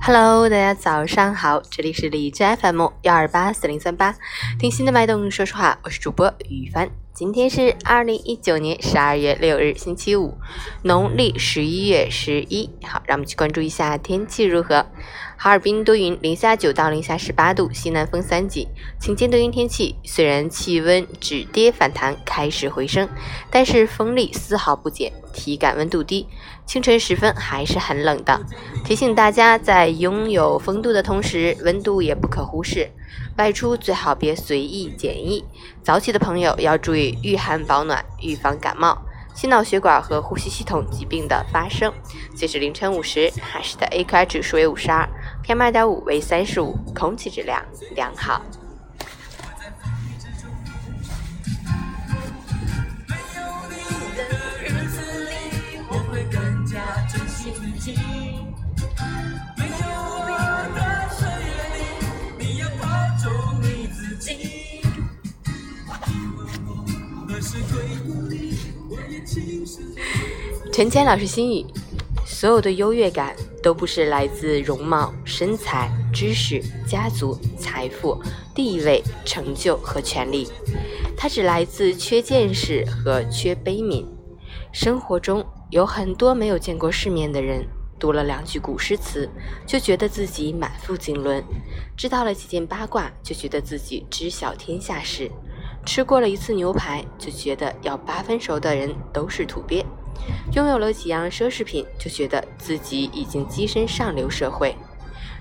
Hello，大家早上好，这里是荔枝 FM 幺二八四零三八，听心的脉动说说话，我是主播雨帆。今天是二零一九年十二月六日，星期五，农历十一月十一。好，让我们去关注一下天气如何。哈尔滨多云，零下九到零下十八度，西南风三级，晴间多云天气。虽然气温止跌反弹，开始回升，但是风力丝毫不减，体感温度低。清晨时分还是很冷的，提醒大家在拥有风度的同时，温度也不可忽视。外出最好别随意减衣。早起的朋友要注意御寒保暖，预防感冒。心脑血管和呼吸系统疾病的发生。截止凌晨五时，海市的 AQI 指数为五十二，PM 二点五为三十五，空气质量良好。陈谦老师心语：所有的优越感都不是来自容貌、身材、知识、家族、财富、地位、成就和权力，它只来自缺见识和缺悲悯。生活中有很多没有见过世面的人，读了两句古诗词，就觉得自己满腹经纶；知道了几件八卦，就觉得自己知晓天下事；吃过了一次牛排，就觉得要八分熟的人都是土鳖。拥有了几样奢侈品，就觉得自己已经跻身上流社会，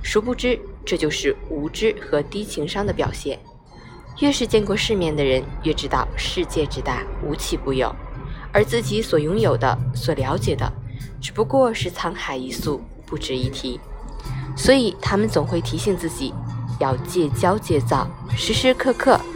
殊不知这就是无知和低情商的表现。越是见过世面的人，越知道世界之大，无奇不有，而自己所拥有的、所了解的，只不过是沧海一粟，不值一提。所以他们总会提醒自己，要戒骄戒躁，时时刻刻